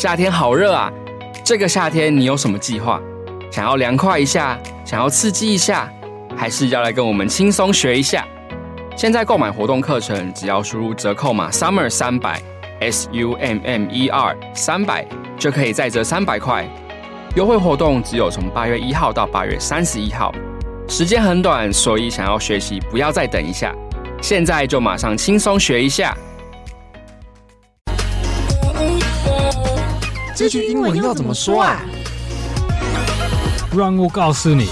夏天好热啊！这个夏天你有什么计划？想要凉快一下，想要刺激一下，还是要来跟我们轻松学一下？现在购买活动课程，只要输入折扣码 summer 三百 s u m m e r 三百，就可以再折三百块。优惠活动只有从八月一号到八月三十一号，时间很短，所以想要学习不要再等一下，现在就马上轻松学一下。这句英文要怎么说啊？让我告诉你。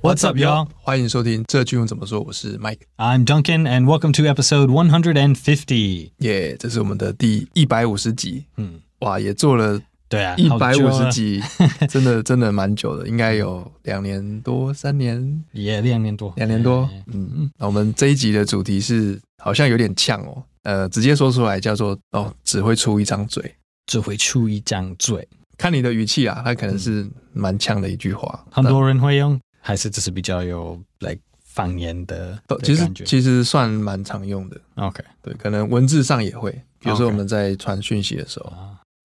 What's up, y'all？欢迎收听这句用怎么说。我是 Mike。I'm Duncan, and welcome to episode one hundred and fifty. 耶，这是我们的第一百五十集。嗯，哇，也做了对啊，一百五十集，真的 真的蛮久的，应该有两年多、三年，也两年多，两年多。嗯，那我们这一集的主题是好像有点呛哦，呃，直接说出来叫做哦，只会出一张嘴，只会出一张嘴。看你的语气啊，它可能是蛮呛的一句话，很多人会用，还是只是比较有来方言的，的？其实其实算蛮常用的。OK，对，可能文字上也会，比如说我们在传讯息的时候。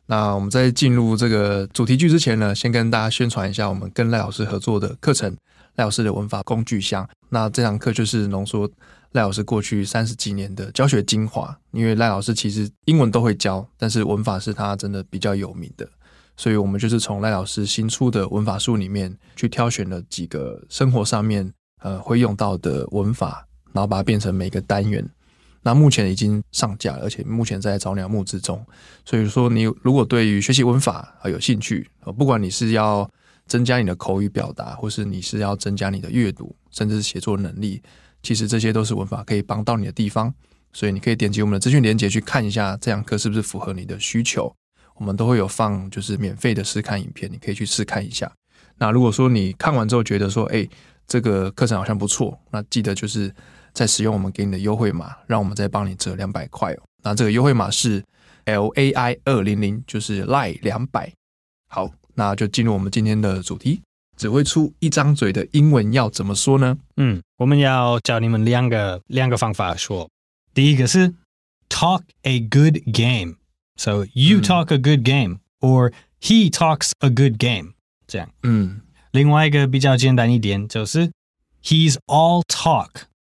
那我们在进入这个主题句之前呢，先跟大家宣传一下我们跟赖老师合作的课程——赖老师的文法工具箱。那这堂课就是浓缩赖老师过去三十几年的教学精华，因为赖老师其实英文都会教，但是文法是他真的比较有名的。所以我们就是从赖老师新出的文法书里面去挑选了几个生活上面呃会用到的文法，然后把它变成每个单元。那目前已经上架，而且目前在找鸟募之中。所以说，你如果对于学习文法啊有兴趣，不管你是要增加你的口语表达，或是你是要增加你的阅读，甚至是写作能力，其实这些都是文法可以帮到你的地方。所以你可以点击我们的资讯连接去看一下这堂课是不是符合你的需求。我们都会有放，就是免费的试看影片，你可以去试看一下。那如果说你看完之后觉得说，哎，这个课程好像不错，那记得就是再使用我们给你的优惠码，让我们再帮你折两百块哦。那这个优惠码是 L A I 二零零，就是赖两百。好，那就进入我们今天的主题，只会出一张嘴的英文要怎么说呢？嗯，我们要教你们两个两个方法说。第一个是 talk a good game。So you talk a good game, or he talks a good game，这样。嗯，另外一个比较简单一点就是 he's all talk。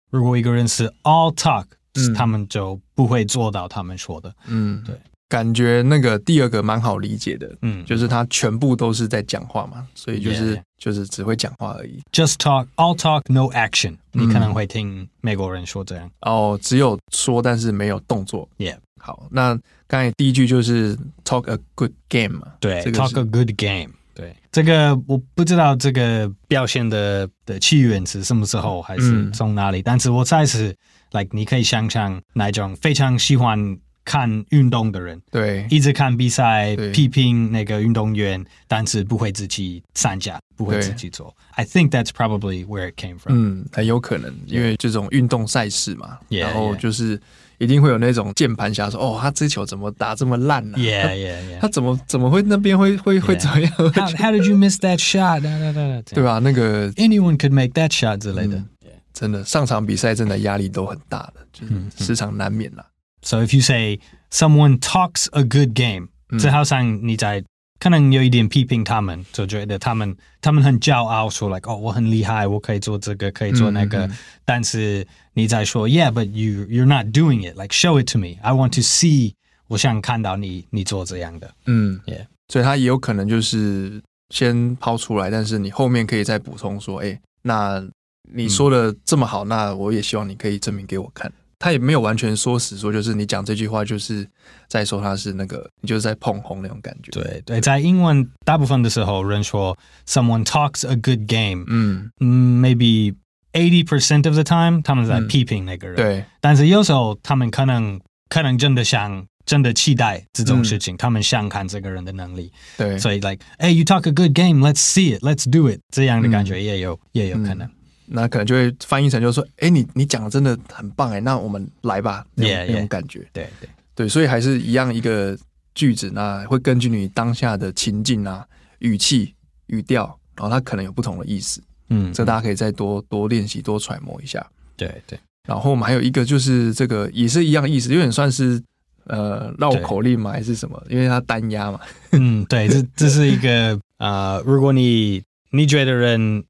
如果一个人是 all talk，嗯，他们就不会做到他们说的。嗯，对，感觉那个第二个蛮好理解的。嗯，就是他全部都是在讲话嘛，所以就是 yeah. 就是只会讲话而已。Just talk, all talk, no action。你可能会听美国人说这样。哦，只有说，但是没有动作。Yeah。好，那刚才第一句就是 talk a good game 嘛？对，这个，talk a good game。对，这个我不知道这个表现的的起源是什么时候，还是从哪里，嗯、但是我猜是，like 你可以想象那种非常喜欢看运动的人，对，一直看比赛，批评那个运动员，但是不会自己参加，不会自己做。I think that's probably where it came from。嗯，很有可能，因为这种运动赛事嘛，yeah, 然后就是。一定会有那种键盘侠说：“哦，他这球怎么打这么烂呢、啊？” Yeah, yeah, yeah. 他怎么怎么会那边会会会怎么样 how, how did you miss that shot？对吧？那个 anyone could make that shot 之类的、嗯，真的上场比赛真的压力都很大的，就是时常难免啦。So if you say someone talks a good game，这、嗯、好像你在。可能有一点批评他们，就觉得他们他们很骄傲，说 like 哦，我很厉害，我可以做这个，可以做那个。嗯嗯、但是你在说，Yeah，but you you're not doing it，like show it to me，I want to see，我想看到你你做这样的。嗯，Yeah，所以他也有可能就是先抛出来，但是你后面可以再补充说，哎，那你说的这么好，嗯、那我也希望你可以证明给我看。他也没有完全说死，说就是你讲这句话就是在说他是那个，你就是在捧红那种感觉。对对，在英文大部分的时候，人说 someone talks a good game，嗯嗯，maybe eighty percent of the time，他们在批评那个人。嗯、对，但是有时候他们可能可能真的想真的期待这种事情，嗯、他们想看这个人的能力。对，所以 like，哎，you talk a good game，let's see it，let's do it，这样的感觉也有、嗯、也有可能。那可能就会翻译成就是说，哎、欸，你你讲的真的很棒哎，那我们来吧，那种 yeah, yeah. 那种感觉，对对对，所以还是一样一个句子，那会根据你当下的情境啊、语气、语调，然后它可能有不同的意思，嗯，这大家可以再多多练习、多揣摩一下，对对。然后我们还有一个就是这个也是一样意思，有点算是呃绕口令嘛，还是什么？因为它单押嘛。嗯，对，这这是一个呃，如果你你觉得人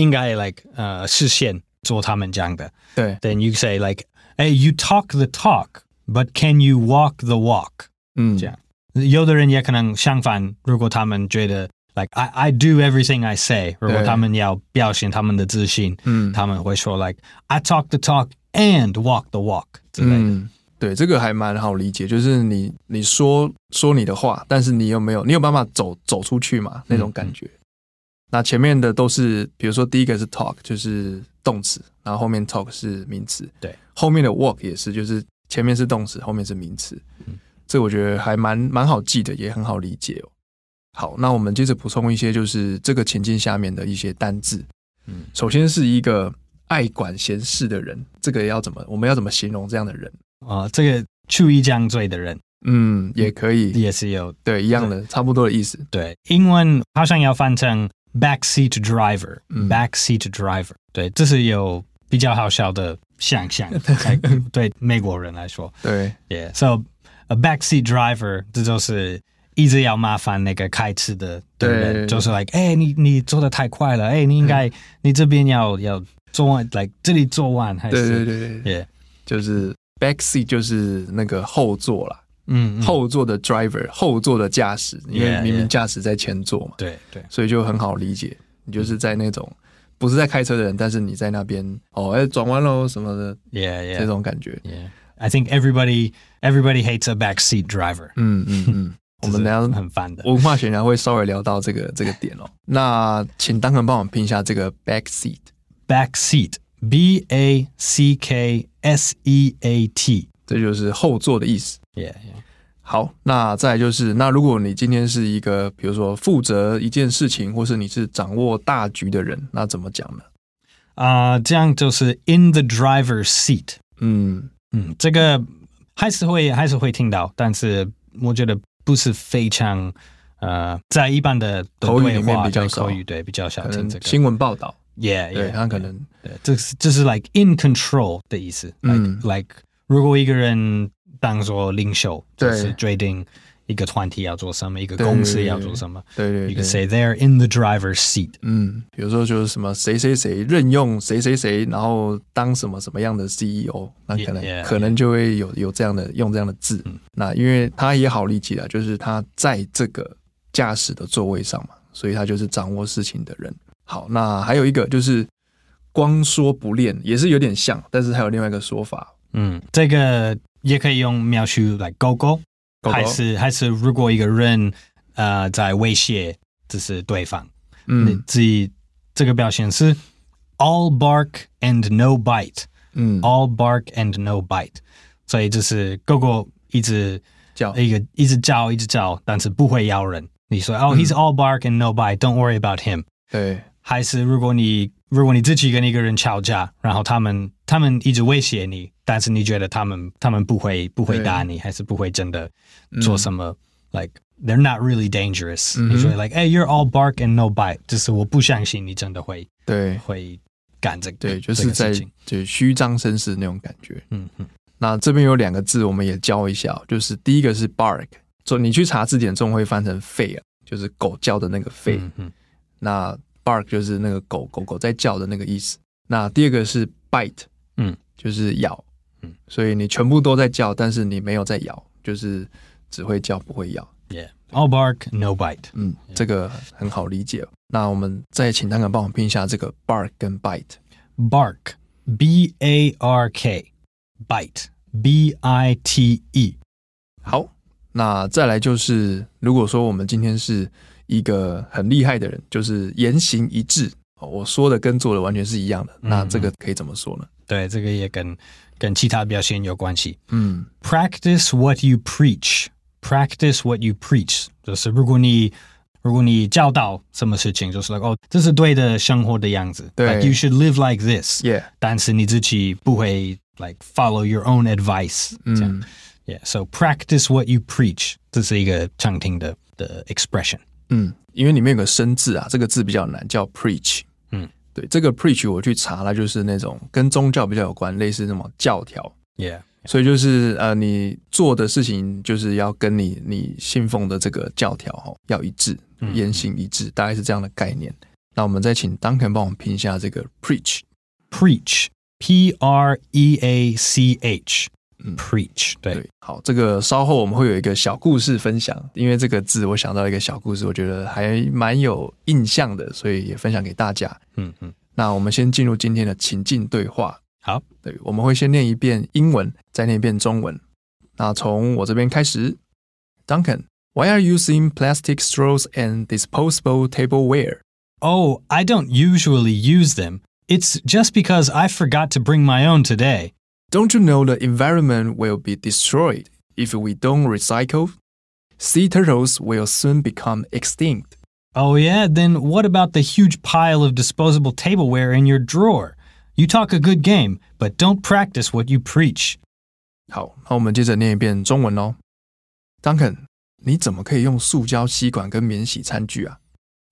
应该 like 呃实现做他们讲的，对，then you say like，哎，you talk the talk，but can you walk the walk？嗯，这样。有的人也可能相反，如果他们觉得 like I I do everything I say，如果他们要表现他们的自信，嗯，他们会说 like I talk the talk and walk the walk 之类的。嗯，对，这个还蛮好理解，就是你你说说你的话，但是你有没有你有办法走走出去嘛？那种感觉。嗯，那前面的都是，比如说第一个是 talk，就是动词，然后后面 talk 是名词，对，后面的 walk 也是，就是前面是动词，后面是名词。嗯这我觉得还蛮蛮好记的，也很好理解哦。好，那我们接着补充一些，就是这个情境下面的一些单字。嗯，首先是一个爱管闲事的人，这个要怎么？我们要怎么形容这样的人？啊、呃，这个出一张嘴的人，嗯，也可以，也是有对一样的，差不多的意思。对，英文好像要翻成 backseat driver，backseat、嗯、backseat driver。对，这是有比较好笑的想象，对美国人来说，对，Yeah，so。A backseat driver，这就是一直要麻烦那个开车的对人，就是 like，哎、欸，你你做的太快了，哎、欸，你应该、嗯、你这边要要做完，like 这里做完还是？对对对对，yeah. 就是 backseat 就是那个后座啦，嗯，嗯，后座的 driver，后座的驾驶，因为明明驾驶在前座嘛，对对，所以就很好理解，你就是在那种不是在开车的人，但是你在那边哦，哎，转弯喽什么的，yeah yeah，这种感觉，yeah。I think everybody everybody hates a backseat driver。嗯嗯嗯，我们等下很烦的。文化学家会稍微聊到这个这个点哦。那请当肯帮我们拼一下这个 backseat。backseat，b a c k s e a t，这就是后座的意思。Yeah yeah。好，那再就是，那如果你今天是一个，比如说负责一件事情，或是你是掌握大局的人，那怎么讲呢？啊、uh，这样就是 in the driver's seat。嗯。嗯，这个还是会还是会听到，但是我觉得不是非常呃，在一般的口语里面比较少，口语对比较少听这个新闻报道，yeah，对他可能对，这是这是 like in control 的意思，嗯 like 如果一个人当做领袖，对就是决定。一个团体要做什么，一个公司要做什么，对对，对，对，对，对，对，you can say they're in the driver's seat。嗯，比如说就是什么谁谁谁任用谁谁谁，然后当什么什么样的 CEO，那可能 yeah, yeah, 可能就会有有这样的用这样的字。嗯、那因为他也好理解啊，就是他在这个驾驶的座位上嘛，所以他就是掌握事情的人。好，那还有一个就是光说不练，也是有点像，但是还有另外一个说法。嗯，这个也可以用描述来勾勾。还是还是，如果一个人呃在威胁，就是对方，嗯，你自己这个表现是 all bark and no bite，嗯，all bark and no bite，所以就是狗狗一直叫。一个一直叫一直叫，但是不会咬人。你说哦、嗯、，he's all bark and no bite，don't worry about him。对，还是如果你如果你自己跟一个人吵架，然后他们他们一直威胁你。但是你觉得他们他们不会不会打你，还是不会真的做什么、嗯、？Like they're not really dangerous、嗯。你说 like，哎、hey,，you're all bark and no bite，就是我不相信你真的会对会干这个。对，就是在就虚张声势那种感觉。嗯嗯。那这边有两个字，我们也教一下，就是第一个是 bark，就你去查字典中会翻成吠啊，就是狗叫的那个吠。嗯嗯。那 bark 就是那个狗狗狗在叫的那个意思。那第二个是 bite，嗯，就是咬。嗯，所以你全部都在叫，但是你没有在咬，就是只会叫不会咬。Yeah，all bark no bite。嗯这个很好理解。那我们再请丹肯帮我拼一下这个 bark 跟 bite。bark，b a r k，bite，b i t e。好，那再来就是，如果说我们今天是一个很厉害的人，就是言行一致，我说的跟做的完全是一样的，嗯，那这个可以怎么说呢？对，这个也跟跟其他表现有关系。嗯，practice what you preach. Practice what you preach，就是如果你如果你教导什么事情，就是 like 哦，这是对的生活的样子。对 like，you should live like this。Yeah，但是你自己不会 like follow your own advice。这样。嗯，Yeah，so practice what you preach，这是一个常听的的 expression。嗯，因为里面有个生字啊，这个字比较难，叫 preach。对这个 preach 我去查了，就是那种跟宗教比较有关，类似那种教条。Yeah，所以就是呃，你做的事情就是要跟你你信奉的这个教条哈要一致，言行一致，大概是这样的概念。那我们再请 Duncan 帮我们拼一下这个 preach，preach，P R E A C H。嗯，preach 对，对，好，这个稍后我们会有一个小故事分享，因为这个字我想到一个小故事，我觉得还蛮有印象的，所以也分享给大家。嗯嗯，那我们先进入今天的情境对话。好，对，我们会先念一遍英文，再念一遍中文。那从我这边开始，Duncan，Why are you using plastic straws and disposable tableware? Oh, I don't usually use them. It's just because I forgot to bring my own today. Don't you know the environment will be destroyed if we don't recycle? Sea turtles will soon become extinct. Oh, yeah? Then what about the huge pile of disposable tableware in your drawer? You talk a good game, but don't practice what you preach. 好，那我们接着念一遍中文哦。Duncan，你怎么可以用塑胶吸管跟免洗餐具啊？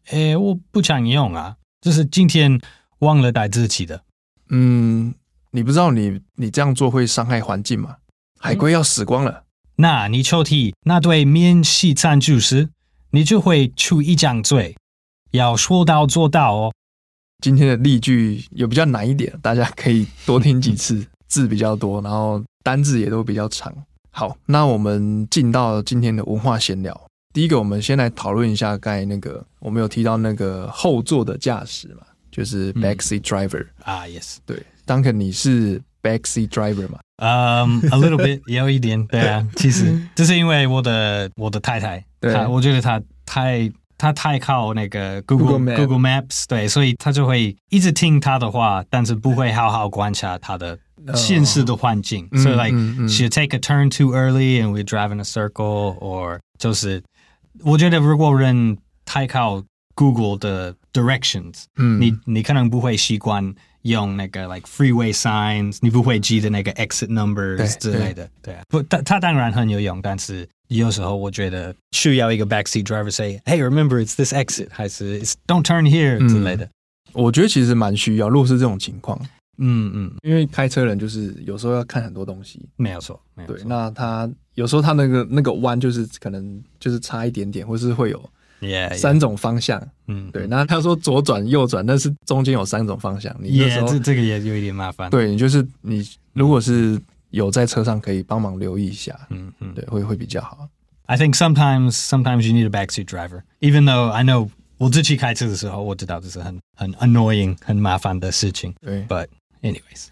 诶，我不常用啊，这是今天忘了带自己的。嗯。 你不知道你你这样做会伤害环境吗？海龟要死光了。嗯、那你抽屉那对免洗餐具时，你就会出一张嘴。要说到做到哦。今天的例句有比较难一点，大家可以多听几次，字比较多，然后单字也都比较长。好，那我们进到今天的文化闲聊。第一个，我们先来讨论一下刚才那个我们有提到那个后座的驾驶嘛，就是 backseat driver、嗯、啊，yes，对。Duncan，你是 backseat driver 吗？嗯、um,，a little bit，有一点，对啊。其实这是因为我的我的太太，对，我觉得她太她太靠那个 Google Google, Google Maps，对，所以她就会一直听她的话，但是不会好好观察她的现实的环境。所、oh. 以、so, like、嗯嗯、she take a turn too early and we drive in a circle，or 就是我觉得如果人太靠 Google 的 directions，嗯，你你可能不会习惯。用那个 like freeway signs，你不会记得那个 exit numbers 之类的，对啊，不，它它当然很有用，但是有时候我觉得需要一个 backseat driver say，Hey remember it's this exit，还是 it's don't turn here 之类的。嗯，我觉得其实蛮需要，如果是这种情况，嗯嗯，因为开车人就是有时候要看很多东西，没有错，没有错，对，那他有时候他那个那个弯就是可能就是差一点点，或是会有。Yeah, yeah. 三种方向，嗯，对。那他说左转、右转，但是中间有三种方向。你有时候 yeah, 这这个也有一点麻烦。对，你就是你，如果是有在车上，可以帮忙留意一下，嗯嗯，对，会会比较好。I think sometimes, sometimes you need a backseat driver, even though I know 我自己开车的时候，我知道这是很很 annoying、很麻烦的事情。对，But anyways，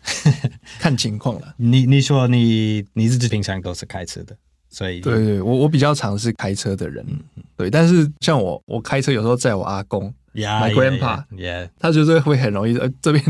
看情况了。你你说你你自己平常都是开车的？所以，对对，我我比较常是开车的人，对。但是像我，我开车有时候载我阿公，my grandpa，他就是会很容易呃这边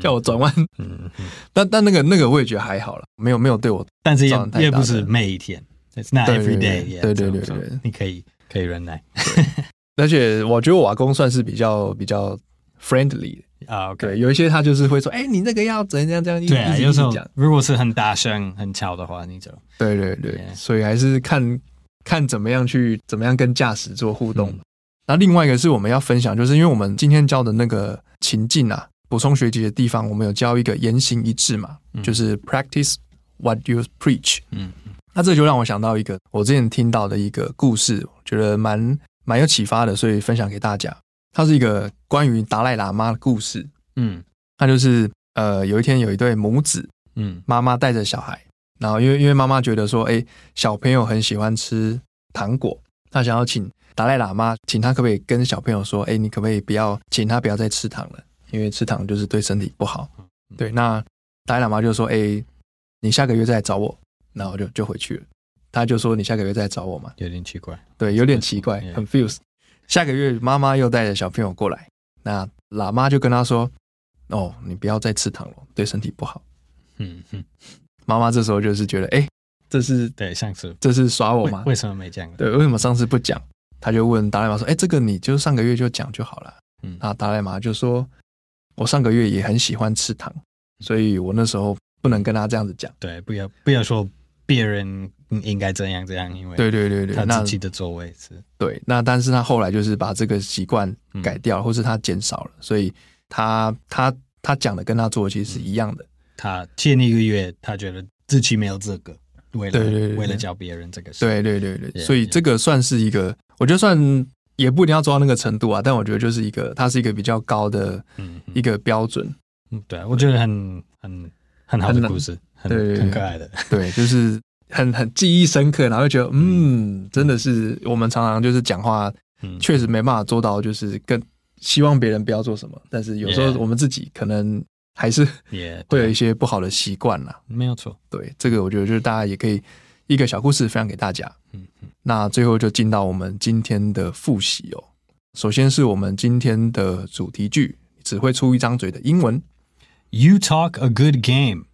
叫我转弯，嗯嗯。但但那个那个我也觉得还好了，没有没有对我，但是也也不是每一天，it's not every day，对对对对，你可以可以忍耐。而且我觉得我阿公算是比较比较 friendly。啊、oh, okay.，对，有一些他就是会说，哎、欸，你那个要怎样怎样，对啊，有时候如果是很大声、很吵的话，你就对对对.所以还是看看怎么样去怎么样跟驾驶做互动。那、嗯、另外一个是我们要分享，就是因为我们今天教的那个情境啊，补充学习的地方，我们有教一个言行一致嘛，嗯、就是 practice what you preach。嗯，那这就让我想到一个我之前听到的一个故事，我觉得蛮蛮有启发的，所以分享给大家。它是一个关于达赖喇嘛的故事，嗯，它就是呃，有一天有一对母子，嗯，妈妈带着小孩，然后因为因为妈妈觉得说，哎，小朋友很喜欢吃糖果，他想要请达赖喇嘛，请他可不可以跟小朋友说，哎，你可不可以不要请他不要再吃糖了，因为吃糖就是对身体不好。对，那达赖喇嘛就说，哎，你下个月再来找我，然后就就回去了。他就说，你下个月再来找我嘛，有点奇怪，对，有点奇怪，很 fuse。下个月妈妈又带着小朋友过来，那喇嘛就跟他说：“哦，你不要再吃糖了，对身体不好。”嗯哼，妈妈这时候就是觉得，哎，这是对上次这是耍我吗？为什么没讲？对，为什么上次不讲？他就问达赖玛说：“哎，这个你就上个月就讲就好了。”嗯，那达赖玛就说：“我上个月也很喜欢吃糖，所以我那时候不能跟他这样子讲。”对，不要不要说。别人应该怎样怎样，因为对对对对，他自己的座位是对。那但是他后来就是把这个习惯改掉，嗯、或是他减少了，所以他他他讲的跟他做的其实是一样的。他前一个月他觉得自己没有这个，为了对对对对为了教别人这个事。对对对对，Yeah, 所以这个算是一个，我觉得算也不一定要做到那个程度啊，但我觉得就是一个，它是一个比较高的一个标准。嗯，对，我觉得很很很好的故事，很对很可爱的，对，就是很很记忆深刻，然后觉得嗯，真的是我们常常就是讲话，嗯，确实没办法做到，就是更希望别人不要做什么，但是有时候我们自己可能还是也会有一些不好的习惯啦。没有错。对，这个我觉得就是大家也可以一个小故事分享给大家。嗯嗯，那最后就进到我们今天的复习哦。首先是我们今天的主题句，只会出一张嘴的英文。You talk a good game，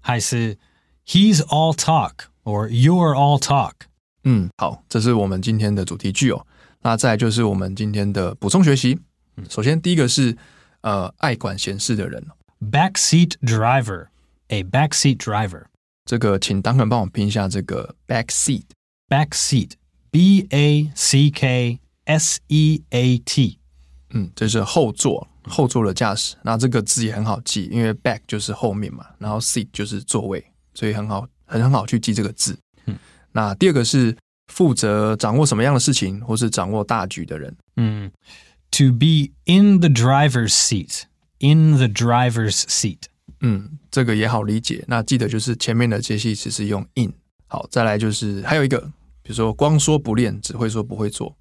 还是 He's all talk or You're all talk？嗯，好，这是我们今天的主题句哦。那再来就是我们今天的补充学习。首先第一个是呃，爱管闲事的人。 Backseat driver，a backseat driver。这个请 Duncan 帮我拼一下这个 back seat。 Backseat，b a c k s e a t。嗯，这是后座， 后座的驾驶。那这个字也很好记，因为 back 就是后面嘛，然后 seat 就是座位，所以很好，很很好去记这个字。嗯，那第二个是负责掌握什么样的事情，或是掌握大局的人。嗯，to be in the driver's seat，in the driver's seat。嗯，这个也好理解。那记得就是前面的介系词是用 in。好，再来就是还有一个，比如说光说不练，只会说不会做。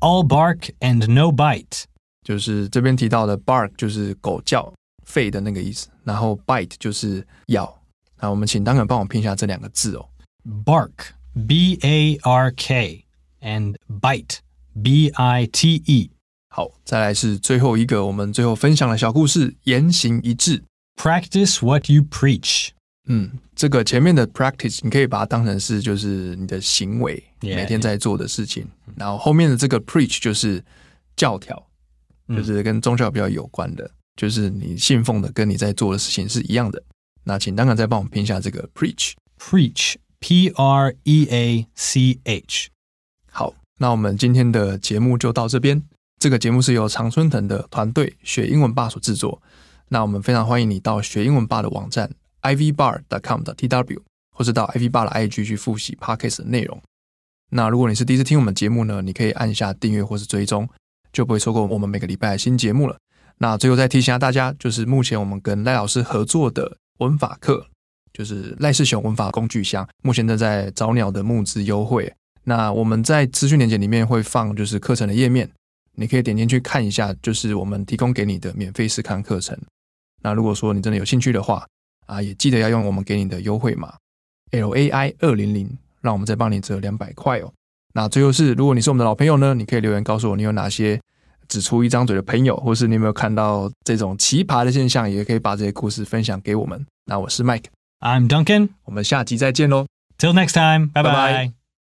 All bark and no bite。就是这边提到的 bark 就是狗叫、吠的那个意思，然后 bite 就是咬。那我们请 Duncan 帮我拼一下这两个字哦。Bark，b a r k，and bite，b i t e。好，再来是最后一个，我们最后分享的小故事，言行一致。Practice what you preach。嗯，这个前面的 practice 你可以把它当成是就是你的行为每天在做的事情，然后后面的这个 preach 就是教条，就是跟宗教比较有关的，就是你信奉的跟你在做的事情是一样的。那请 Duncan 再帮我们拼一下这个 preach。Preach，p r e a c h。好，那我们今天的节目就到这边。这个节目是由常春藤的团队学英文吧所制作。那我们非常欢迎你到学英文吧的网站 ivbar.com.tw，或是到 ivbar 的 IG 去复习 Podcast 的内容。那如果你是第一次听我们节目呢，你可以按下订阅或是追踪，就不会错过我们每个礼拜的新节目了。那最后再提醒下大家，就是目前我们跟赖老师合作的文法课，就是赖世雄文法工具箱，目前正在找鸟的募资优惠。那我们在资讯链接里面会放就是课程的页面，你可以点进去看一下，就是我们提供给你的免费试看课程。那如果说你真的有兴趣的话，啊，也记得要用我们给你的优惠码 L A I 二零零，让我们再帮你折两百块哦。那最后是，如果你是我们的老朋友呢，你可以留言告诉我你有哪些只出一张嘴的朋友，或是你有没有看到这种奇葩的现象，也可以把这些故事分享给我们。那我是 Mike，I'm Duncan。我们下集再见喽。Till next time，拜拜拜拜。